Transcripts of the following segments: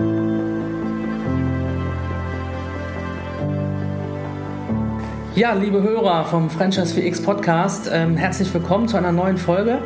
Thank you. Ja, liebe Hörer vom Franchise 4X Podcast, ähm, herzlich willkommen zu einer neuen Folge.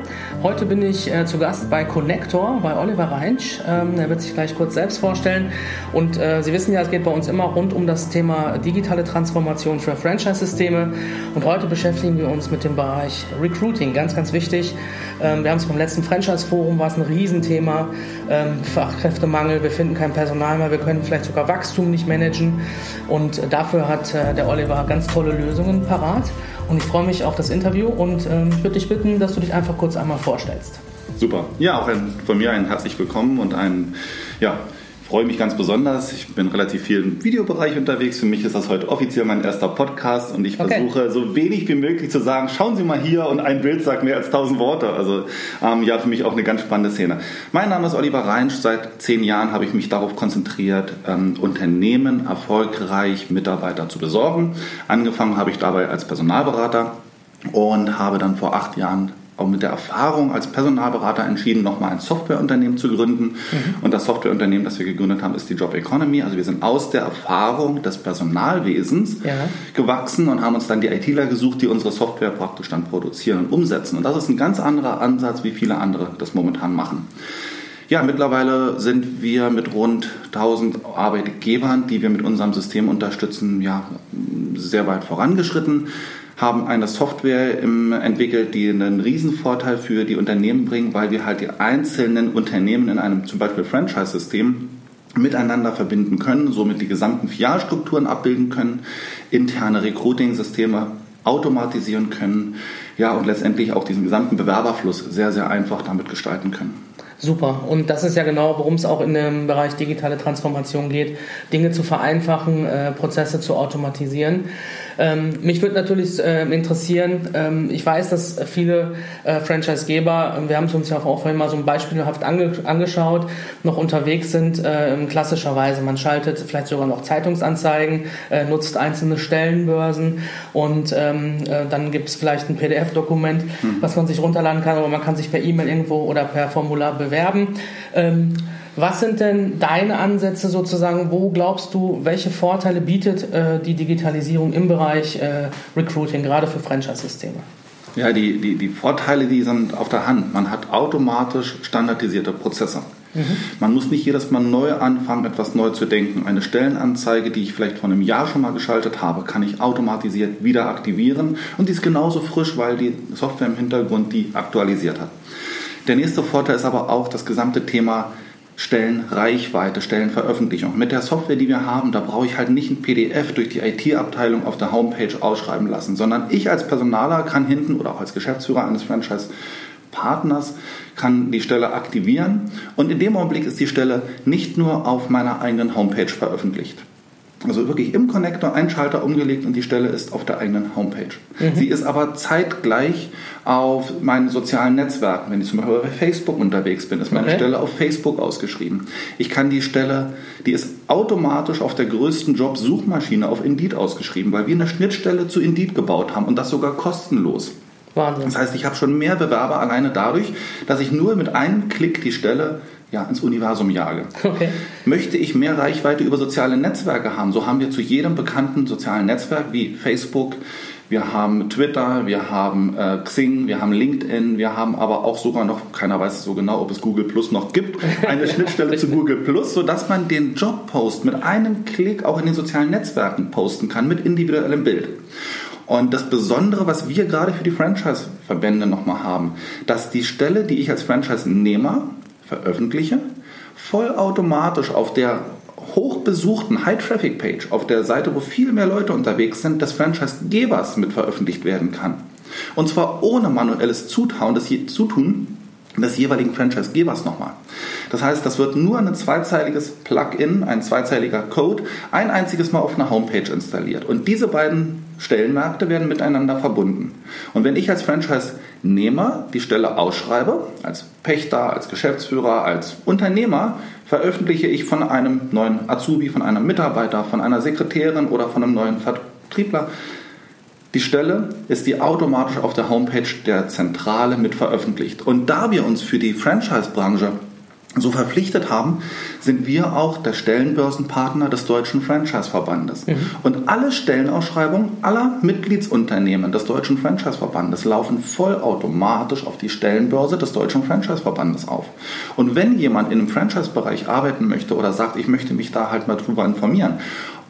Heute bin ich äh, zu Gast bei Connector, bei Oliver Reinsch. Ähm, er wird sich gleich kurz selbst vorstellen. Und äh, Sie wissen ja, es geht bei uns immer rund um das Thema digitale Transformation für Franchise-Systeme. Und heute beschäftigen wir uns mit dem Bereich Recruiting, ganz, ganz wichtig. Ähm, wir haben es beim letzten Franchise-Forum, war es ein Riesenthema. Ähm, Fachkräftemangel, wir finden kein Personal mehr, wir können vielleicht sogar Wachstum nicht managen. Und dafür hat äh, der Oliver ganz tolle Lösungen parat. Und ich freue mich auf das Interview und ähm, würde dich bitten, dass du dich einfach kurz einmal vorstellst. Super. Ja, auch ein, von mir ein herzlich willkommen und ein ja, freue mich ganz besonders. Ich bin relativ viel im Videobereich unterwegs. Für mich ist das heute offiziell mein erster Podcast und ich okay. versuche so wenig wie möglich zu sagen, schauen Sie mal hier und ein Bild sagt mehr als tausend Worte. Also ähm, ja, für mich auch eine ganz spannende Szene. Mein Name ist Oliver Reinsch. Seit zehn Jahren habe ich mich darauf konzentriert, ähm, Unternehmen erfolgreich Mitarbeiter zu besorgen. Angefangen habe ich dabei als Personalberater und habe dann vor acht Jahren auch mit der Erfahrung als Personalberater entschieden, nochmal ein Softwareunternehmen zu gründen. Mhm. Und das Softwareunternehmen, das wir gegründet haben, ist die Job Economy. Also wir sind aus der Erfahrung des Personalwesens ja. gewachsen und haben uns dann die ITler gesucht, die unsere Software praktisch dann produzieren und umsetzen. Und das ist ein ganz anderer Ansatz, wie viele andere das momentan machen. Ja, mittlerweile sind wir mit rund 1000 Arbeitgebern, die wir mit unserem System unterstützen, ja, sehr weit vorangeschritten haben eine Software entwickelt, die einen Riesenvorteil für die Unternehmen bringt, weil wir halt die einzelnen Unternehmen in einem zum Beispiel Franchise-System miteinander verbinden können, somit die gesamten Filialstrukturen abbilden können, interne Recruiting-Systeme automatisieren können, ja, und letztendlich auch diesen gesamten Bewerberfluss sehr, sehr einfach damit gestalten können. Super. Und das ist ja genau, worum es auch in dem Bereich digitale Transformation geht, Dinge zu vereinfachen, äh, Prozesse zu automatisieren. Ähm, mich würde natürlich äh, interessieren, ähm, ich weiß, dass viele äh, Franchisegeber, äh, wir haben es uns ja auch vorhin mal so ein beispielhaft ange angeschaut, noch unterwegs sind, äh, klassischerweise. Man schaltet vielleicht sogar noch Zeitungsanzeigen, äh, nutzt einzelne Stellenbörsen und ähm, äh, dann gibt es vielleicht ein PDF-Dokument, mhm. was man sich runterladen kann, aber man kann sich per E-Mail irgendwo oder per Formular bewerben. Was sind denn deine Ansätze sozusagen? Wo glaubst du, welche Vorteile bietet äh, die Digitalisierung im Bereich äh, Recruiting, gerade für Franchise-Systeme? Ja, die, die, die Vorteile, die sind auf der Hand. Man hat automatisch standardisierte Prozesse. Mhm. Man muss nicht jedes Mal neu anfangen, etwas neu zu denken. Eine Stellenanzeige, die ich vielleicht vor einem Jahr schon mal geschaltet habe, kann ich automatisiert wieder aktivieren und die ist genauso frisch, weil die Software im Hintergrund die aktualisiert hat. Der nächste Vorteil ist aber auch das gesamte Thema Stellenreichweite, Stellenveröffentlichung. Mit der Software, die wir haben, da brauche ich halt nicht ein PDF durch die IT-Abteilung auf der Homepage ausschreiben lassen, sondern ich als Personaler kann hinten oder auch als Geschäftsführer eines Franchise-Partners kann die Stelle aktivieren und in dem Augenblick ist die Stelle nicht nur auf meiner eigenen Homepage veröffentlicht. Also wirklich im Connector ein Schalter umgelegt und die Stelle ist auf der eigenen Homepage. Mhm. Sie ist aber zeitgleich auf meinen sozialen Netzwerken. Wenn ich zum Beispiel bei Facebook unterwegs bin, ist meine okay. Stelle auf Facebook ausgeschrieben. Ich kann die Stelle, die ist automatisch auf der größten Job-Suchmaschine auf Indeed ausgeschrieben, weil wir eine Schnittstelle zu Indeed gebaut haben und das sogar kostenlos. Wahnsinn. Das heißt, ich habe schon mehr Bewerber alleine dadurch, dass ich nur mit einem Klick die Stelle ja, ins Universum jage. Okay. Möchte ich mehr Reichweite über soziale Netzwerke haben, so haben wir zu jedem bekannten sozialen Netzwerk wie Facebook, wir haben Twitter, wir haben äh, Xing, wir haben LinkedIn, wir haben aber auch sogar noch, keiner weiß so genau, ob es Google Plus noch gibt, eine Schnittstelle zu Google Plus, sodass man den Jobpost mit einem Klick auch in den sozialen Netzwerken posten kann mit individuellem Bild. Und das Besondere, was wir gerade für die Franchise-Verbände nochmal haben, dass die Stelle, die ich als Franchise-Nehmer veröffentliche, vollautomatisch auf der hochbesuchten High-Traffic-Page, auf der Seite, wo viel mehr Leute unterwegs sind, des Franchise-Gebers mit veröffentlicht werden kann. Und zwar ohne manuelles Zutun des, Zutun des jeweiligen Franchise-Gebers nochmal. Das heißt, das wird nur ein zweizeiliges Plugin, ein zweizeiliger Code, ein einziges Mal auf einer Homepage installiert. Und diese beiden Stellenmärkte werden miteinander verbunden. Und wenn ich als Franchise-Nehmer die Stelle ausschreibe, als Pächter, als Geschäftsführer, als Unternehmer, veröffentliche ich von einem neuen Azubi, von einem Mitarbeiter, von einer Sekretärin oder von einem neuen Vertriebler die Stelle ist die automatisch auf der Homepage der Zentrale mit veröffentlicht. Und da wir uns für die Franchise-Branche so verpflichtet haben, sind wir auch der Stellenbörsenpartner des Deutschen Franchise-Verbandes. Mhm. Und alle Stellenausschreibungen aller Mitgliedsunternehmen des Deutschen Franchise-Verbandes laufen vollautomatisch auf die Stellenbörse des Deutschen Franchise-Verbandes auf. Und wenn jemand in einem Franchise-Bereich arbeiten möchte oder sagt, ich möchte mich da halt mal drüber informieren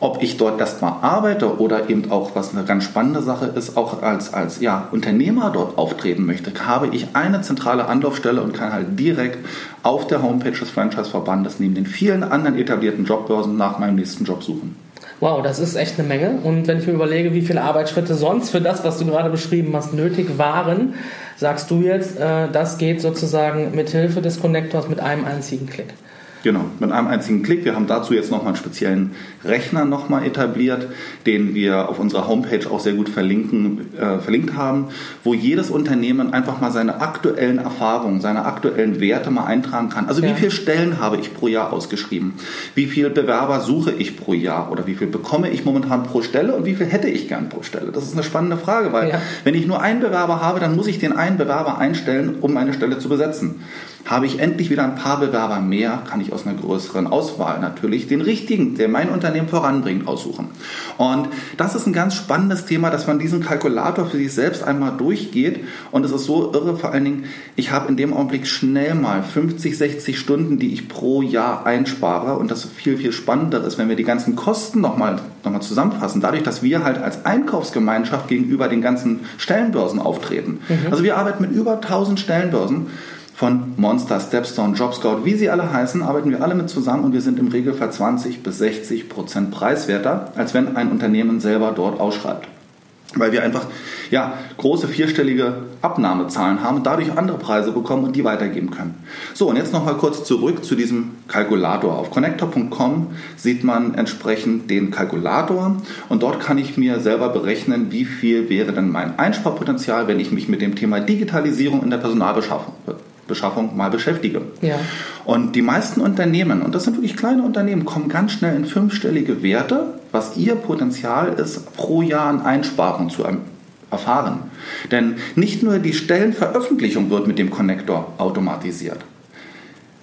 ob ich dort erstmal arbeite oder eben auch, was eine ganz spannende Sache ist, auch als, als ja, Unternehmer dort auftreten möchte, habe ich eine zentrale Anlaufstelle und kann halt direkt auf der Homepage des Franchise-Verbandes neben den vielen anderen etablierten Jobbörsen nach meinem nächsten Job suchen. Wow, das ist echt eine Menge. Und wenn ich mir überlege, wie viele Arbeitsschritte sonst für das, was du gerade beschrieben hast, nötig waren, sagst du jetzt, äh, das geht sozusagen mit Hilfe des Connectors mit einem einzigen Klick. Genau, mit einem einzigen Klick. Wir haben dazu jetzt nochmal einen speziellen Rechner nochmal etabliert, den wir auf unserer Homepage auch sehr gut verlinken, äh, verlinkt haben, wo jedes Unternehmen einfach mal seine aktuellen Erfahrungen, seine aktuellen Werte mal eintragen kann. Also ja. wie viele Stellen habe ich pro Jahr ausgeschrieben? Wie viele Bewerber suche ich pro Jahr? Oder wie viel bekomme ich momentan pro Stelle und wie viel hätte ich gern pro Stelle? Das ist eine spannende Frage, weil ja. wenn ich nur einen Bewerber habe, dann muss ich den einen Bewerber einstellen, um meine Stelle zu besetzen. Habe ich endlich wieder ein paar Bewerber mehr, kann ich aus einer größeren Auswahl natürlich den richtigen, der mein Unternehmen voranbringt, aussuchen. Und das ist ein ganz spannendes Thema, dass man diesen Kalkulator für sich selbst einmal durchgeht. Und es ist so irre, vor allen Dingen, ich habe in dem Augenblick schnell mal 50, 60 Stunden, die ich pro Jahr einspare. Und das viel, viel spannender ist, wenn wir die ganzen Kosten nochmal noch mal zusammenfassen, dadurch, dass wir halt als Einkaufsgemeinschaft gegenüber den ganzen Stellenbörsen auftreten. Mhm. Also wir arbeiten mit über 1000 Stellenbörsen von Monster, Stepstone, JobScout, wie sie alle heißen, arbeiten wir alle mit zusammen und wir sind im Regelfall 20 bis 60 Prozent preiswerter, als wenn ein Unternehmen selber dort ausschreibt. Weil wir einfach ja, große vierstellige Abnahmezahlen haben und dadurch andere Preise bekommen und die weitergeben können. So, und jetzt nochmal kurz zurück zu diesem Kalkulator. Auf connector.com sieht man entsprechend den Kalkulator und dort kann ich mir selber berechnen, wie viel wäre denn mein Einsparpotenzial, wenn ich mich mit dem Thema Digitalisierung in der Personalbeschaffung Beschaffung mal beschäftige. Ja. Und die meisten Unternehmen, und das sind wirklich kleine Unternehmen, kommen ganz schnell in fünfstellige Werte, was ihr Potenzial ist, pro Jahr an Einsparungen zu erfahren. Denn nicht nur die Stellenveröffentlichung wird mit dem Connector automatisiert.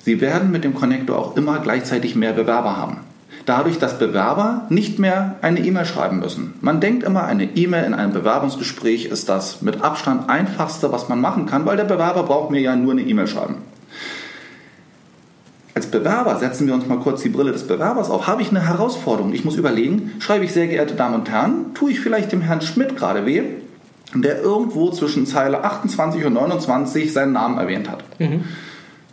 Sie werden mit dem Connector auch immer gleichzeitig mehr Bewerber haben dadurch, dass Bewerber nicht mehr eine E-Mail schreiben müssen. Man denkt immer, eine E-Mail in einem Bewerbungsgespräch ist das mit Abstand einfachste, was man machen kann, weil der Bewerber braucht mir ja nur eine E-Mail schreiben. Als Bewerber setzen wir uns mal kurz die Brille des Bewerbers auf. Habe ich eine Herausforderung? Ich muss überlegen, schreibe ich sehr geehrte Damen und Herren, tue ich vielleicht dem Herrn Schmidt gerade weh, der irgendwo zwischen Zeile 28 und 29 seinen Namen erwähnt hat. Mhm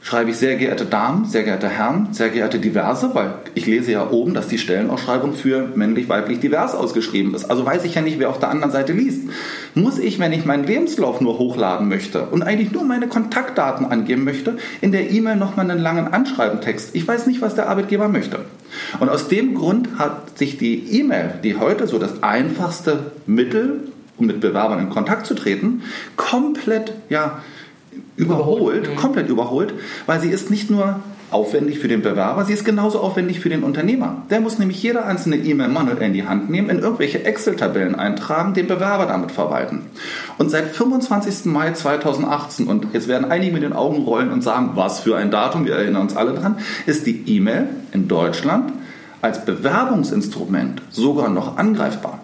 schreibe ich sehr geehrte Damen, sehr geehrte Herren, sehr geehrte Diverse, weil ich lese ja oben, dass die Stellenausschreibung für männlich-weiblich divers ausgeschrieben ist. Also weiß ich ja nicht, wer auf der anderen Seite liest. Muss ich, wenn ich meinen Lebenslauf nur hochladen möchte und eigentlich nur meine Kontaktdaten angeben möchte, in der E-Mail nochmal einen langen Anschreibentext? Ich weiß nicht, was der Arbeitgeber möchte. Und aus dem Grund hat sich die E-Mail, die heute so das einfachste Mittel, um mit Bewerbern in Kontakt zu treten, komplett, ja, überholt, mhm. komplett überholt, weil sie ist nicht nur aufwendig für den Bewerber, sie ist genauso aufwendig für den Unternehmer. Der muss nämlich jede einzelne E-Mail manuell in die Hand nehmen, in irgendwelche Excel-Tabellen eintragen, den Bewerber damit verwalten. Und seit 25. Mai 2018, und jetzt werden einige mit den Augen rollen und sagen, was für ein Datum, wir erinnern uns alle dran, ist die E-Mail in Deutschland als Bewerbungsinstrument sogar noch angreifbar.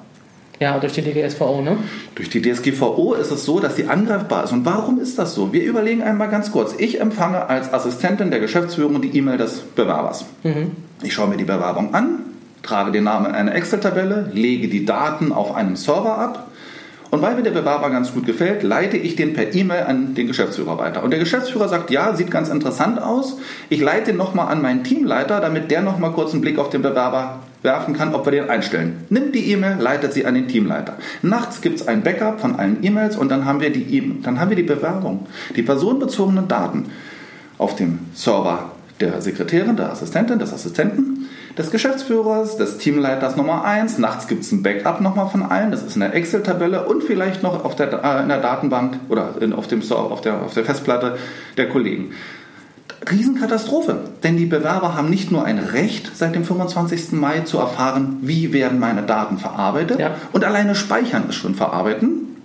Ja, durch die DSGVO, ne? Durch die DSGVO ist es so, dass sie angreifbar ist. Und warum ist das so? Wir überlegen einmal ganz kurz. Ich empfange als Assistentin der Geschäftsführung die E-Mail des Bewerbers. Mhm. Ich schaue mir die Bewerbung an, trage den Namen in eine Excel-Tabelle, lege die Daten auf einem Server ab und weil mir der Bewerber ganz gut gefällt, leite ich den per E-Mail an den Geschäftsführer weiter. Und der Geschäftsführer sagt, ja, sieht ganz interessant aus. Ich leite nochmal an meinen Teamleiter, damit der nochmal kurz einen Blick auf den Bewerber werfen kann, ob wir den einstellen. Nimmt die E-Mail, leitet sie an den Teamleiter. Nachts gibt es ein Backup von allen E-Mails und dann haben wir die e dann haben wir die Bewerbung, die personenbezogenen Daten auf dem Server der Sekretärin, der Assistentin, des Assistenten des Geschäftsführers, des Teamleiters Nummer 1. Nachts gibt es ein Backup nochmal von allen. Das ist eine Excel-Tabelle und vielleicht noch auf der, äh, in der Datenbank oder in, auf, dem, auf, der, auf der Festplatte der Kollegen. Riesenkatastrophe, denn die Bewerber haben nicht nur ein Recht, seit dem 25. Mai zu erfahren, wie werden meine Daten verarbeitet ja. und alleine speichern ist schon verarbeiten.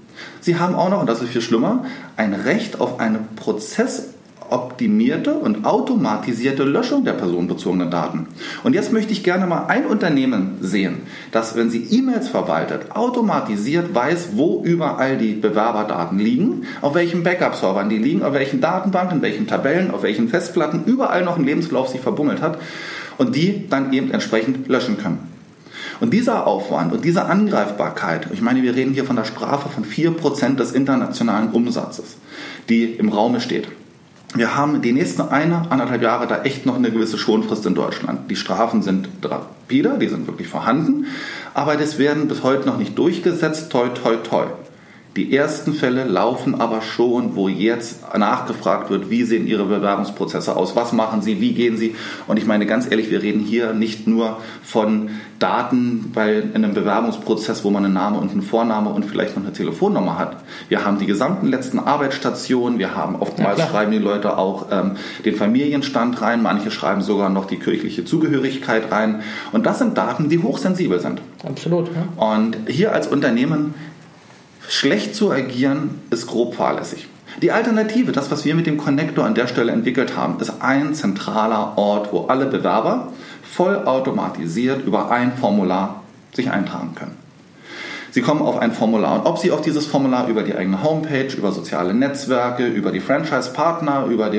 Sie haben auch noch, und das ist viel schlimmer, ein Recht auf eine Prozess optimierte und automatisierte Löschung der personenbezogenen Daten. Und jetzt möchte ich gerne mal ein Unternehmen sehen, das, wenn sie E-Mails verwaltet, automatisiert weiß, wo überall die Bewerberdaten liegen, auf welchen Backup-Servern die liegen, auf welchen Datenbanken, in welchen Tabellen, auf welchen Festplatten, überall noch ein Lebenslauf sich verbummelt hat und die dann eben entsprechend löschen können. Und dieser Aufwand und diese Angreifbarkeit, ich meine, wir reden hier von der Strafe von 4% des internationalen Umsatzes, die im Raume steht. Wir haben die nächsten eine, anderthalb Jahre da echt noch eine gewisse Schonfrist in Deutschland. Die Strafen sind rapide, die sind wirklich vorhanden, aber das werden bis heute noch nicht durchgesetzt. Toi, toi, toi. Die ersten Fälle laufen aber schon, wo jetzt nachgefragt wird, wie sehen Ihre Bewerbungsprozesse aus, was machen Sie, wie gehen Sie. Und ich meine ganz ehrlich, wir reden hier nicht nur von Daten bei einem Bewerbungsprozess, wo man einen Namen und einen Vorname und vielleicht noch eine Telefonnummer hat. Wir haben die gesamten letzten Arbeitsstationen, wir haben oftmals ja, schreiben die Leute auch ähm, den Familienstand rein, manche schreiben sogar noch die kirchliche Zugehörigkeit rein. Und das sind Daten, die hochsensibel sind. Absolut. Ja. Und hier als Unternehmen Schlecht zu agieren ist grob fahrlässig. Die Alternative, das, was wir mit dem Connector an der Stelle entwickelt haben, ist ein zentraler Ort, wo alle Bewerber vollautomatisiert über ein Formular sich eintragen können. Sie kommen auf ein Formular und ob Sie auf dieses Formular über die eigene Homepage, über soziale Netzwerke, über die Franchise-Partner, über,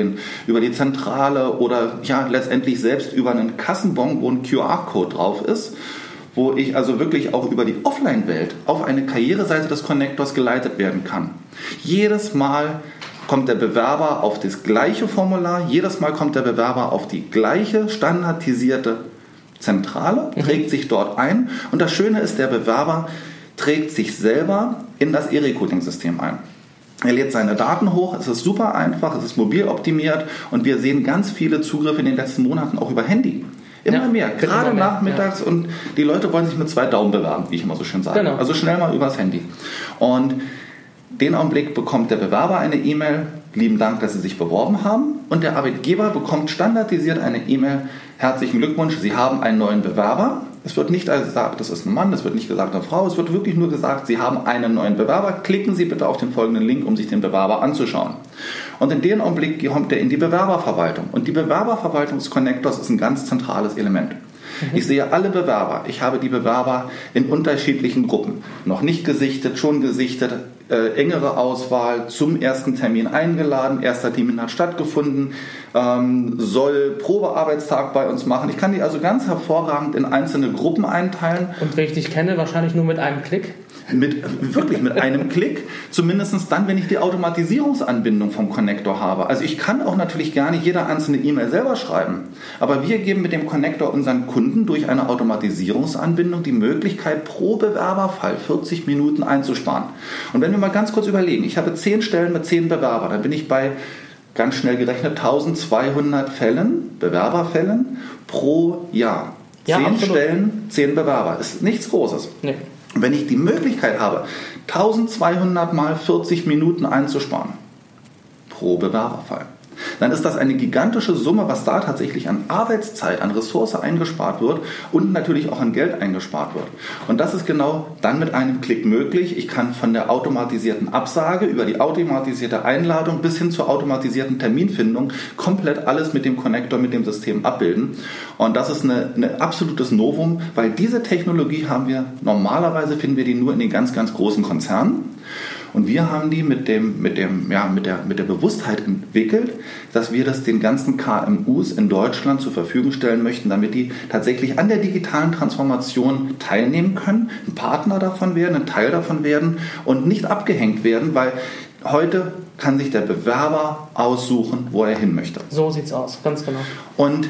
über die Zentrale oder ja letztendlich selbst über einen Kassenbon, wo ein QR-Code drauf ist, wo ich also wirklich auch über die Offline-Welt auf eine Karriereseite des Connectors geleitet werden kann. Jedes Mal kommt der Bewerber auf das gleiche Formular, jedes Mal kommt der Bewerber auf die gleiche standardisierte Zentrale, mhm. trägt sich dort ein und das Schöne ist, der Bewerber trägt sich selber in das E-Recruiting-System ein. Er lädt seine Daten hoch, es ist super einfach, es ist mobil optimiert und wir sehen ganz viele Zugriffe in den letzten Monaten auch über Handy. Immer ja, mehr, gerade immer mehr, nachmittags ja. und die Leute wollen sich mit zwei Daumen bewerben, wie ich immer so schön sage. Genau. Also schnell mal übers Handy. Und den Augenblick bekommt der Bewerber eine E-Mail, lieben Dank, dass Sie sich beworben haben. Und der Arbeitgeber bekommt standardisiert eine E-Mail, herzlichen Glückwunsch, Sie haben einen neuen Bewerber. Es wird nicht gesagt, das ist ein Mann, es wird nicht gesagt eine Frau, es wird wirklich nur gesagt, Sie haben einen neuen Bewerber. Klicken Sie bitte auf den folgenden Link, um sich den Bewerber anzuschauen. Und in dem Augenblick kommt er in die Bewerberverwaltung. Und die Bewerberverwaltung des Connectors ist ein ganz zentrales Element. Ich sehe alle Bewerber. Ich habe die Bewerber in unterschiedlichen Gruppen. Noch nicht gesichtet, schon gesichtet, äh, engere Auswahl, zum ersten Termin eingeladen, erster Termin hat stattgefunden, ähm, soll Probearbeitstag bei uns machen. Ich kann die also ganz hervorragend in einzelne Gruppen einteilen. Und wenn ich dich kenne, wahrscheinlich nur mit einem Klick? Mit, wirklich mit einem Klick, zumindest dann, wenn ich die Automatisierungsanbindung vom Connector habe. Also ich kann auch natürlich gerne jede einzelne E-Mail selber schreiben, aber wir geben mit dem Connector unseren Kunden durch eine Automatisierungsanbindung die Möglichkeit, pro Bewerberfall 40 Minuten einzusparen. Und wenn wir mal ganz kurz überlegen, ich habe 10 Stellen mit 10 Bewerbern, dann bin ich bei ganz schnell gerechnet 1200 Fällen, Bewerberfällen pro Jahr. Ja, 10 Stellen, 10 Bewerber. Ist nichts Großes. Nee. Wenn ich die Möglichkeit habe, 1200 mal 40 Minuten einzusparen pro Bewerberfall, dann ist das eine gigantische Summe, was da tatsächlich an Arbeitszeit, an Ressource eingespart wird und natürlich auch an Geld eingespart wird. Und das ist genau dann mit einem Klick möglich. Ich kann von der automatisierten Absage über die automatisierte Einladung bis hin zur automatisierten Terminfindung komplett alles mit dem Connector, mit dem System abbilden. Und das ist ein absolutes Novum, weil diese Technologie haben wir normalerweise, finden wir die nur in den ganz, ganz großen Konzernen. Und wir haben die mit, dem, mit, dem, ja, mit, der, mit der Bewusstheit entwickelt, dass wir das den ganzen KMUs in Deutschland zur Verfügung stellen möchten, damit die tatsächlich an der digitalen Transformation teilnehmen können, ein Partner davon werden, ein Teil davon werden und nicht abgehängt werden, weil heute kann sich der Bewerber aussuchen, wo er hin möchte. So sieht es aus, ganz genau. Und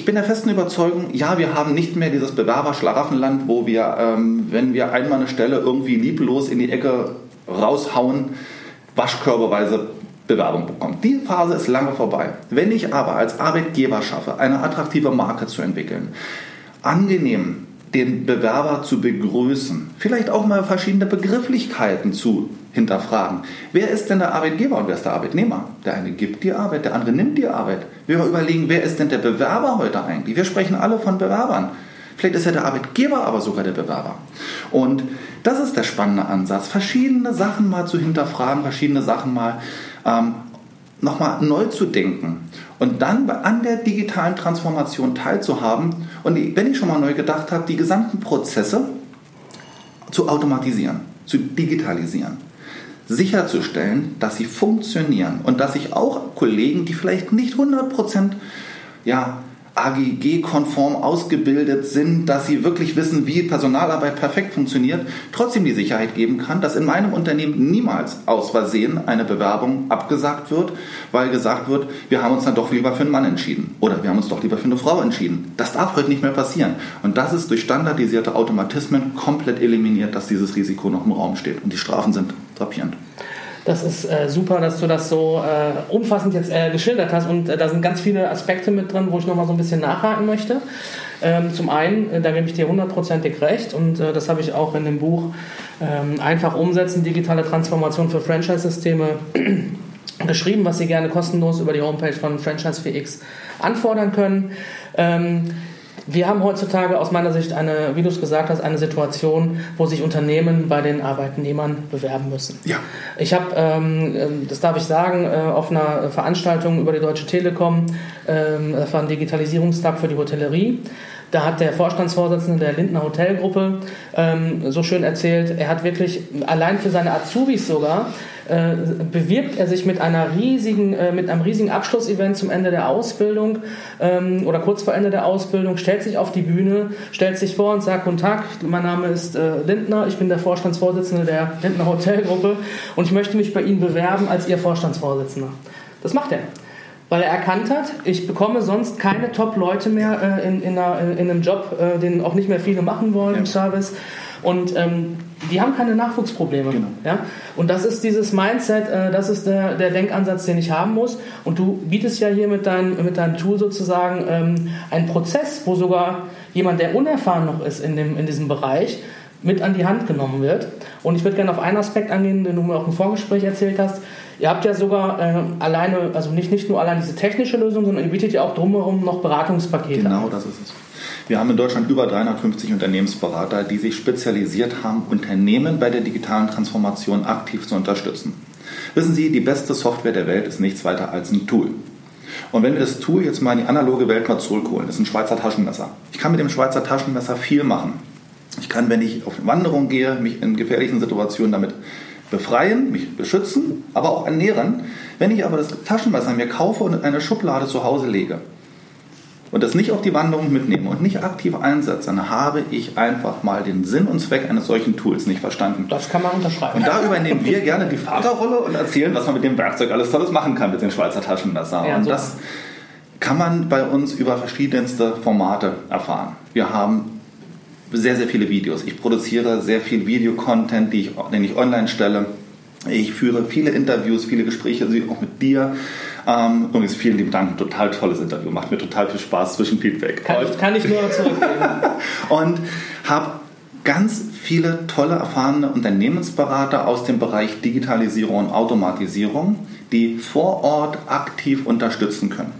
ich bin der festen Überzeugung, ja, wir haben nicht mehr dieses Bewerber-Schlaraffenland, wo wir, ähm, wenn wir einmal eine Stelle irgendwie lieblos in die Ecke raushauen, waschkörperweise Bewerbung bekommen. Die Phase ist lange vorbei. Wenn ich aber als Arbeitgeber schaffe, eine attraktive Marke zu entwickeln, angenehm den Bewerber zu begrüßen, vielleicht auch mal verschiedene Begrifflichkeiten zu hinterfragen. Wer ist denn der Arbeitgeber und wer ist der Arbeitnehmer? Der eine gibt die Arbeit, der andere nimmt die Arbeit. Wir überlegen, wer ist denn der Bewerber heute eigentlich? Wir sprechen alle von Bewerbern. Vielleicht ist ja der Arbeitgeber aber sogar der Bewerber. Und das ist der spannende Ansatz, verschiedene Sachen mal zu hinterfragen, verschiedene Sachen mal ähm, nochmal neu zu denken und dann an der digitalen Transformation teilzuhaben und wenn ich schon mal neu gedacht habe, die gesamten Prozesse zu automatisieren, zu digitalisieren, sicherzustellen, dass sie funktionieren und dass ich auch Kollegen, die vielleicht nicht 100% ja, AGG-konform ausgebildet sind, dass sie wirklich wissen, wie Personalarbeit perfekt funktioniert, trotzdem die Sicherheit geben kann, dass in meinem Unternehmen niemals aus Versehen eine Bewerbung abgesagt wird, weil gesagt wird, wir haben uns dann doch lieber für einen Mann entschieden oder wir haben uns doch lieber für eine Frau entschieden. Das darf heute nicht mehr passieren. Und das ist durch standardisierte Automatismen komplett eliminiert, dass dieses Risiko noch im Raum steht. Und die Strafen sind drapierend. Das ist äh, super, dass du das so äh, umfassend jetzt äh, geschildert hast und äh, da sind ganz viele Aspekte mit drin, wo ich nochmal so ein bisschen nachhaken möchte. Ähm, zum einen, äh, da gebe ich dir hundertprozentig recht und äh, das habe ich auch in dem Buch ähm, Einfach umsetzen, digitale Transformation für Franchise-Systeme geschrieben, was Sie gerne kostenlos über die Homepage von Franchise 4X anfordern können. Ähm, wir haben heutzutage aus meiner Sicht eine, wie du es gesagt hast, eine Situation, wo sich Unternehmen bei den Arbeitnehmern bewerben müssen. Ja. Ich habe, ähm, ähm, das darf ich sagen, äh, auf einer Veranstaltung über die Deutsche Telekom, ähm, das war ein Digitalisierungstag für die Hotellerie. Da hat der Vorstandsvorsitzende der Lindner Hotelgruppe ähm, so schön erzählt, er hat wirklich allein für seine Azubis sogar äh, bewirbt er sich mit einer riesigen, äh, mit einem riesigen Abschlussevent zum Ende der Ausbildung ähm, oder kurz vor Ende der Ausbildung, stellt sich auf die Bühne, stellt sich vor und sagt, Guten Tag, mein Name ist äh, Lindner, ich bin der Vorstandsvorsitzende der Lindner Hotelgruppe und ich möchte mich bei Ihnen bewerben als Ihr Vorstandsvorsitzender. Das macht er weil er erkannt hat, ich bekomme sonst keine Top-Leute mehr äh, in, in, einer, in, einem Job, äh, den auch nicht mehr viele machen wollen ja. im Service. Und ähm, die haben keine Nachwuchsprobleme. Genau. Ja? Und das ist dieses Mindset, äh, das ist der, der Denkansatz, den ich haben muss. Und du bietest ja hier mit, dein, mit deinem Tool sozusagen ähm, einen Prozess, wo sogar jemand, der unerfahren noch ist in, dem, in diesem Bereich, mit an die Hand genommen wird. Und ich würde gerne auf einen Aspekt angehen, den du mir auch im Vorgespräch erzählt hast. Ihr habt ja sogar äh, alleine, also nicht, nicht nur allein diese technische Lösung, sondern ihr bietet ja auch drumherum noch Beratungspakete. Genau, das ist es. Wir haben in Deutschland über 350 Unternehmensberater, die sich spezialisiert haben, Unternehmen bei der digitalen Transformation aktiv zu unterstützen. Wissen Sie, die beste Software der Welt ist nichts weiter als ein Tool. Und wenn wir das Tool jetzt mal in die analoge Welt mal zurückholen, das ist ein Schweizer Taschenmesser. Ich kann mit dem Schweizer Taschenmesser viel machen. Ich kann, wenn ich auf Wanderung gehe, mich in gefährlichen Situationen damit befreien, mich beschützen, aber auch ernähren. Wenn ich aber das Taschenmesser mir kaufe und in eine Schublade zu Hause lege, und das nicht auf die Wanderung mitnehme und nicht aktiv einsetze, dann habe ich einfach mal den Sinn und Zweck eines solchen Tools nicht verstanden. Das kann man unterschreiben. Und da übernehmen wir gerne die Vaterrolle und erzählen, was man mit dem Werkzeug alles Tolles machen kann mit dem Schweizer Taschenmesser. Ja, und so. das kann man bei uns über verschiedenste Formate erfahren. Wir haben sehr, sehr viele Videos. Ich produziere sehr viel Videocontent, den ich online stelle. Ich führe viele Interviews, viele Gespräche, auch mit dir. Ähm, übrigens, vielen lieben Dank, ein total tolles Interview. Macht mir total viel Spaß zwischen Feedback. Kann, ich, kann ich nur zurückgeben. und habe ganz viele tolle, erfahrene Unternehmensberater aus dem Bereich Digitalisierung und Automatisierung, die vor Ort aktiv unterstützen können.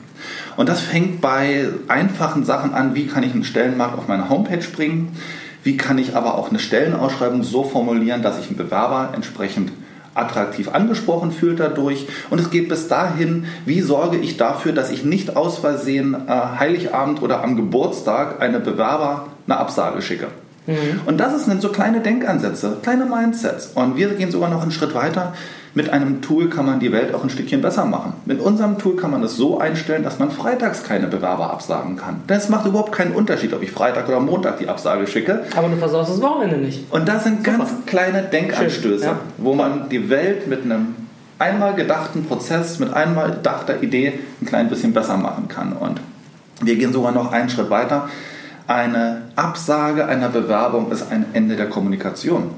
Und das fängt bei einfachen Sachen an, wie kann ich einen Stellenmarkt auf meine Homepage bringen, wie kann ich aber auch eine Stellenausschreibung so formulieren, dass ich einen Bewerber entsprechend attraktiv angesprochen fühlt dadurch. Und es geht bis dahin, wie sorge ich dafür, dass ich nicht aus Versehen äh, Heiligabend oder am Geburtstag eine Bewerber eine Absage schicke. Mhm. Und das sind so kleine Denkansätze, kleine Mindsets. Und wir gehen sogar noch einen Schritt weiter. Mit einem Tool kann man die Welt auch ein Stückchen besser machen. Mit unserem Tool kann man es so einstellen, dass man freitags keine Bewerber absagen kann. Denn es macht überhaupt keinen Unterschied, ob ich Freitag oder Montag die Absage schicke. Aber du versaust das Wochenende nicht. Und das sind Super. ganz kleine Denkanstöße, ja. wo man die Welt mit einem einmal gedachten Prozess, mit einmal gedachter Idee ein klein bisschen besser machen kann. Und wir gehen sogar noch einen Schritt weiter. Eine Absage einer Bewerbung ist ein Ende der Kommunikation.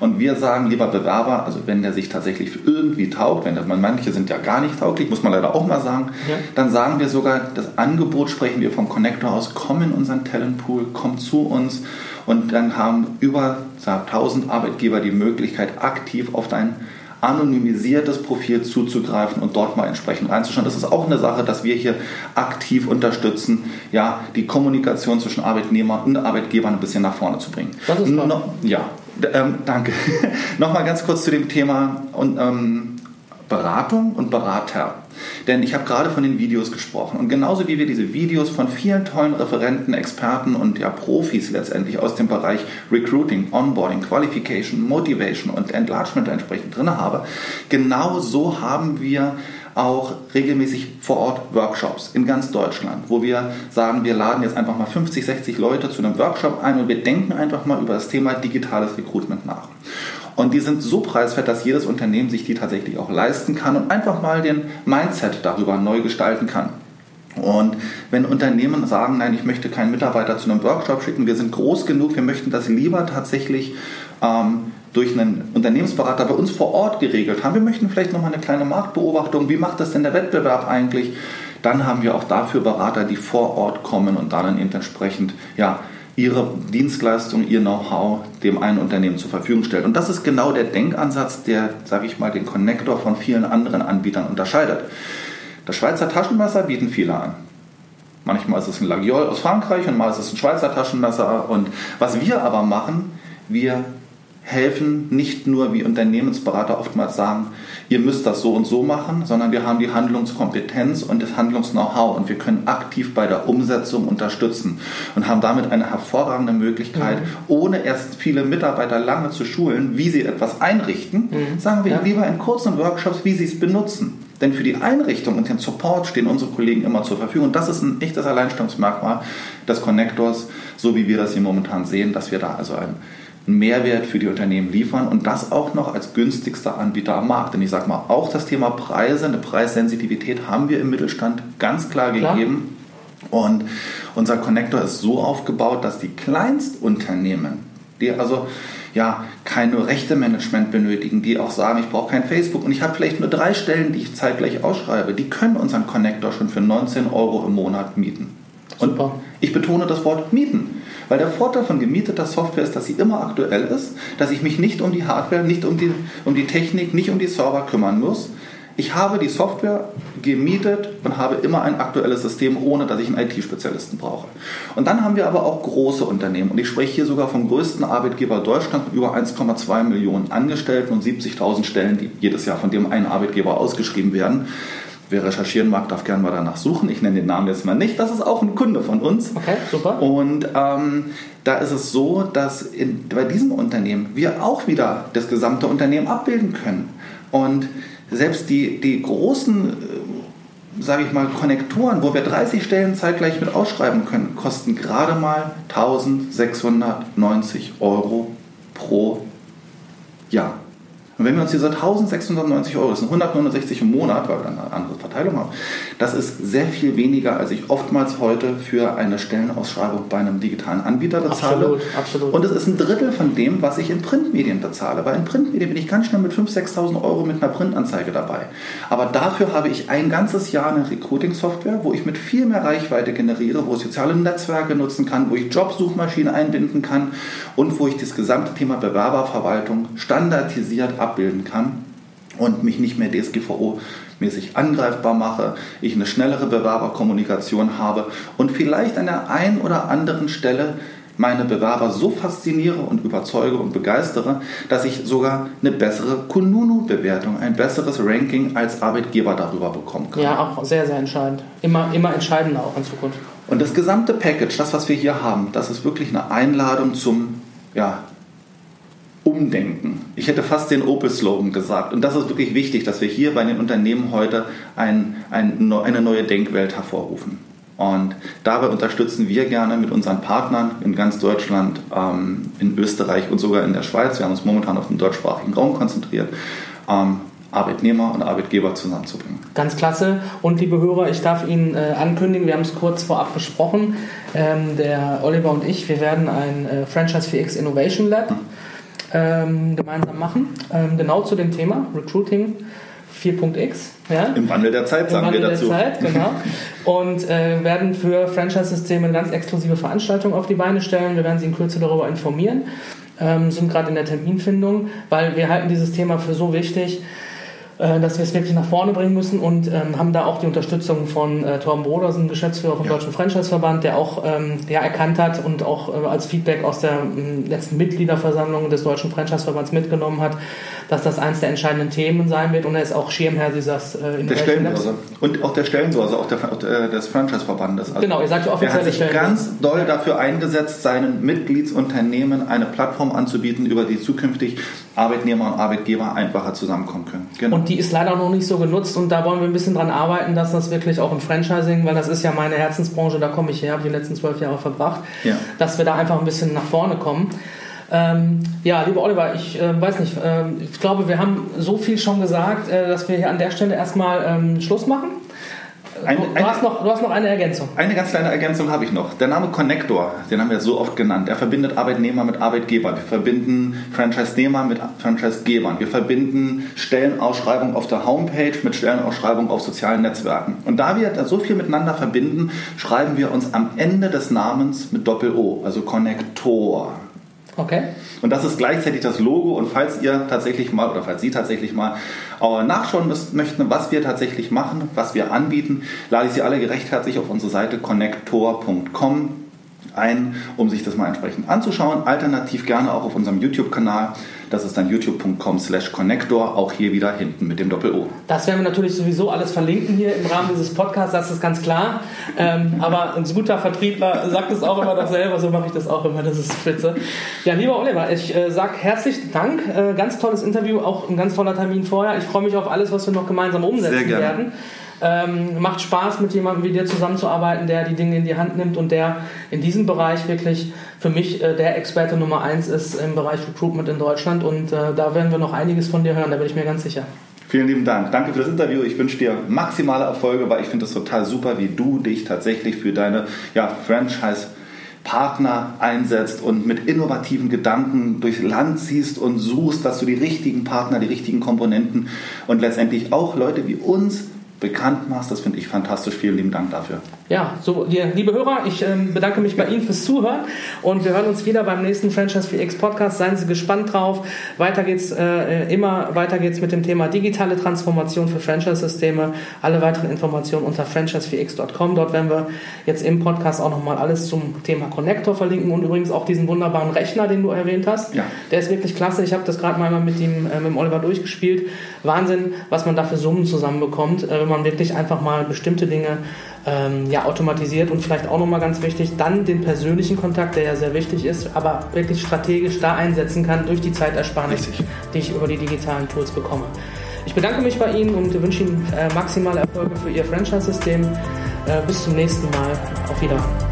Und wir sagen lieber Bewerber, also wenn der sich tatsächlich irgendwie taugt, wenn der, manche sind ja gar nicht tauglich, muss man leider auch mal sagen, ja. dann sagen wir sogar, das Angebot sprechen wir vom Connector aus, komm in unseren Talentpool, komm zu uns und dann haben über 1000 Arbeitgeber die Möglichkeit, aktiv auf dein anonymisiertes Profil zuzugreifen und dort mal entsprechend reinzuschauen. Das ist auch eine Sache, dass wir hier aktiv unterstützen, ja, die Kommunikation zwischen Arbeitnehmer und Arbeitgebern ein bisschen nach vorne zu bringen. Das ist. No, ja, ähm, danke. Nochmal ganz kurz zu dem Thema und, ähm, Beratung und Berater. Denn ich habe gerade von den Videos gesprochen. Und genauso wie wir diese Videos von vielen tollen Referenten, Experten und ja, Profis letztendlich aus dem Bereich Recruiting, Onboarding, Qualification, Motivation und Enlargement entsprechend drin habe, genau so haben wir auch regelmäßig vor Ort Workshops in ganz Deutschland, wo wir sagen, wir laden jetzt einfach mal 50, 60 Leute zu einem Workshop ein und wir denken einfach mal über das Thema digitales Recruitment nach. Und die sind so preiswert, dass jedes Unternehmen sich die tatsächlich auch leisten kann und einfach mal den Mindset darüber neu gestalten kann. Und wenn Unternehmen sagen, nein, ich möchte keinen Mitarbeiter zu einem Workshop schicken, wir sind groß genug, wir möchten das lieber tatsächlich ähm, durch einen Unternehmensberater bei uns vor Ort geregelt haben, wir möchten vielleicht nochmal eine kleine Marktbeobachtung, wie macht das denn der Wettbewerb eigentlich, dann haben wir auch dafür Berater, die vor Ort kommen und dann eben entsprechend ja, ihre Dienstleistung, ihr Know-how dem einen Unternehmen zur Verfügung stellt. Und das ist genau der Denkansatz, der, sage ich mal, den Connector von vielen anderen Anbietern unterscheidet. Das Schweizer Taschenmesser bieten viele an. Manchmal ist es ein Lagiol aus Frankreich und mal ist es ein Schweizer Taschenmesser. Und was wir aber machen, wir helfen nicht nur, wie Unternehmensberater oftmals sagen, ihr müsst das so und so machen, sondern wir haben die Handlungskompetenz und das Handlungs-Know-how und wir können aktiv bei der Umsetzung unterstützen und haben damit eine hervorragende Möglichkeit, mhm. ohne erst viele Mitarbeiter lange zu schulen, wie sie etwas einrichten, mhm. sagen wir ja. lieber in kurzen Workshops, wie sie es benutzen. Denn für die Einrichtung und den Support stehen unsere Kollegen immer zur Verfügung. Und das ist ein echtes Alleinstellungsmerkmal des Connectors, so wie wir das hier momentan sehen, dass wir da also ein einen Mehrwert für die Unternehmen liefern und das auch noch als günstigster Anbieter am Markt. Denn ich sage mal, auch das Thema Preise, eine Preissensitivität haben wir im Mittelstand ganz klar, klar. gegeben. Und unser Connector ist so aufgebaut, dass die Kleinstunternehmen, die also ja kein Rechte-Management benötigen, die auch sagen, ich brauche kein Facebook und ich habe vielleicht nur drei Stellen, die ich zeitgleich ausschreibe, die können unseren Connector schon für 19 Euro im Monat mieten. Und Super. ich betone das Wort mieten. Weil der Vorteil von gemieteter Software ist, dass sie immer aktuell ist, dass ich mich nicht um die Hardware, nicht um die, um die Technik, nicht um die Server kümmern muss. Ich habe die Software gemietet und habe immer ein aktuelles System, ohne dass ich einen IT-Spezialisten brauche. Und dann haben wir aber auch große Unternehmen. Und ich spreche hier sogar vom größten Arbeitgeber Deutschlands mit über 1,2 Millionen Angestellten und 70.000 Stellen, die jedes Jahr von dem einen Arbeitgeber ausgeschrieben werden. Wer recherchieren mag, darf gerne mal danach suchen. Ich nenne den Namen jetzt mal nicht. Das ist auch ein Kunde von uns. Okay, super. Und ähm, da ist es so, dass in, bei diesem Unternehmen wir auch wieder das gesamte Unternehmen abbilden können. Und selbst die, die großen, äh, sage ich mal, Konnektoren, wo wir 30 Stellen zeitgleich mit ausschreiben können, kosten gerade mal 1690 Euro pro Jahr. Und wenn wir uns diese 1690 Euro, das sind 169 im Monat, weil wir dann eine andere Verteilung haben, das ist sehr viel weniger, als ich oftmals heute für eine Stellenausschreibung bei einem digitalen Anbieter bezahle. Absolut, absolut. Und es ist ein Drittel von dem, was ich in Printmedien bezahle. Weil in Printmedien bin ich ganz schnell mit 5.000, 6.000 Euro mit einer Printanzeige dabei. Aber dafür habe ich ein ganzes Jahr eine Recruiting-Software, wo ich mit viel mehr Reichweite generiere, wo ich soziale Netzwerke nutzen kann, wo ich Jobsuchmaschinen einbinden kann und wo ich das gesamte Thema Bewerberverwaltung standardisiert ab abbilden kann und mich nicht mehr DSGVO-mäßig angreifbar mache, ich eine schnellere Bewerberkommunikation habe und vielleicht an der einen oder anderen Stelle meine Bewerber so fasziniere und überzeuge und begeistere, dass ich sogar eine bessere Kununu-Bewertung, ein besseres Ranking als Arbeitgeber darüber bekommen kann. Ja, auch sehr, sehr entscheidend. Immer, immer entscheidender auch in Zukunft. Und das gesamte Package, das, was wir hier haben, das ist wirklich eine Einladung zum ja, Umdenken. Ich hätte fast den Opel-Slogan gesagt. Und das ist wirklich wichtig, dass wir hier bei den Unternehmen heute ein, ein, eine neue Denkwelt hervorrufen. Und dabei unterstützen wir gerne mit unseren Partnern in ganz Deutschland, ähm, in Österreich und sogar in der Schweiz. Wir haben uns momentan auf den deutschsprachigen Raum konzentriert. Ähm, Arbeitnehmer und Arbeitgeber zusammenzubringen. Ganz klasse. Und liebe Hörer, ich darf Ihnen äh, ankündigen, wir haben es kurz vorab besprochen, ähm, der Oliver und ich, wir werden ein äh, Franchise 4X Innovation Lab hm ähm, gemeinsam machen. Ähm, genau zu dem Thema Recruiting 4.x. Ja? Im Wandel der Zeit, sagen wir dazu. Im Wandel der Zeit, genau. Und äh, werden für Franchise-Systeme eine ganz exklusive Veranstaltung auf die Beine stellen. Wir werden Sie in Kürze darüber informieren. Ähm, sind gerade in der Terminfindung, weil wir halten dieses Thema für so wichtig dass wir es wirklich nach vorne bringen müssen und ähm, haben da auch die Unterstützung von äh, Torben Brodersen, Geschäftsführer vom ja. Deutschen Franchise-Verband, der auch ähm, ja, erkannt hat und auch äh, als Feedback aus der äh, letzten Mitgliederversammlung des Deutschen Franchise-Verbands mitgenommen hat, dass das eins der entscheidenden Themen sein wird und er ist auch Schirmherr dieses äh, Der Stellenbörse und auch der Stellenbörse, auch, der, äh, des Franchise-Verbandes. Also genau, ihr sagt ja offiziell. Er hat sich ganz doll dafür eingesetzt, seinen Mitgliedsunternehmen eine Plattform anzubieten, über die zukünftig Arbeitnehmer und Arbeitgeber einfacher zusammenkommen können. Genau. Und die ist leider noch nicht so genutzt und da wollen wir ein bisschen dran arbeiten, dass das wirklich auch im Franchising, weil das ist ja meine Herzensbranche, da komme ich her, habe die letzten zwölf Jahre verbracht, ja. dass wir da einfach ein bisschen nach vorne kommen. Ähm, ja, lieber Oliver, ich äh, weiß nicht, äh, ich glaube, wir haben so viel schon gesagt, äh, dass wir hier an der Stelle erstmal ähm, Schluss machen. Eine, du, eine, hast noch, du hast noch eine Ergänzung. Eine ganz kleine Ergänzung habe ich noch. Der Name Connector, den haben wir so oft genannt, er verbindet Arbeitnehmer mit Arbeitgebern. Wir verbinden Franchise-Nehmer mit Franchise-Gebern. Wir verbinden Stellenausschreibungen auf der Homepage mit Stellenausschreibungen auf sozialen Netzwerken. Und da wir da so viel miteinander verbinden, schreiben wir uns am Ende des Namens mit Doppel-O, also Connector. Okay. Und das ist gleichzeitig das Logo. Und falls ihr tatsächlich mal oder falls Sie tatsächlich mal äh, nachschauen möchten, was wir tatsächlich machen, was wir anbieten, lade ich Sie alle gerecht herzlich auf unsere Seite connector.com ein, um sich das mal entsprechend anzuschauen. Alternativ gerne auch auf unserem YouTube-Kanal das ist dann youtube.com slash connector, auch hier wieder hinten mit dem Doppel-O. Das werden wir natürlich sowieso alles verlinken hier im Rahmen dieses Podcasts, das ist ganz klar. Ähm, aber ein guter Vertriebler sagt es auch immer doch selber, so mache ich das auch immer, das ist spitze. Ja, lieber Oliver, ich äh, sage herzlichen Dank, äh, ganz tolles Interview, auch ein ganz toller Termin vorher. Ich freue mich auf alles, was wir noch gemeinsam umsetzen werden. Ähm, macht Spaß, mit jemandem wie dir zusammenzuarbeiten, der die Dinge in die Hand nimmt und der in diesem Bereich wirklich für mich äh, der Experte Nummer eins ist im Bereich Recruitment in Deutschland. Und äh, da werden wir noch einiges von dir hören, da bin ich mir ganz sicher. Vielen lieben Dank. Danke für das Interview. Ich wünsche dir maximale Erfolge, weil ich finde es total super, wie du dich tatsächlich für deine ja, Franchise Partner einsetzt und mit innovativen Gedanken durchs Land ziehst und suchst, dass du die richtigen Partner, die richtigen Komponenten und letztendlich auch Leute wie uns bekannt machst. Das finde ich fantastisch. Vielen lieben Dank dafür. Ja, so, liebe Hörer, ich äh, bedanke mich bei Ihnen fürs Zuhören und wir hören uns wieder beim nächsten Franchise 4X Podcast. Seien Sie gespannt drauf. Weiter geht's äh, immer weiter geht's mit dem Thema digitale Transformation für Franchise-Systeme. Alle weiteren Informationen unter franchise4x.com. Dort werden wir jetzt im Podcast auch nochmal alles zum Thema Connector verlinken und übrigens auch diesen wunderbaren Rechner, den du erwähnt hast. Ja. Der ist wirklich klasse. Ich habe das gerade mal mit, ihm, äh, mit dem Oliver durchgespielt. Wahnsinn, was man da für Summen zusammenbekommt, äh, wenn man wirklich einfach mal bestimmte Dinge ähm, ja, automatisiert und vielleicht auch nochmal ganz wichtig, dann den persönlichen Kontakt, der ja sehr wichtig ist, aber wirklich strategisch da einsetzen kann durch die Zeitersparnis, Richtig. die ich über die digitalen Tools bekomme. Ich bedanke mich bei Ihnen und wünsche Ihnen äh, maximale Erfolge für Ihr Franchise-System. Äh, bis zum nächsten Mal. Auf Wiedersehen.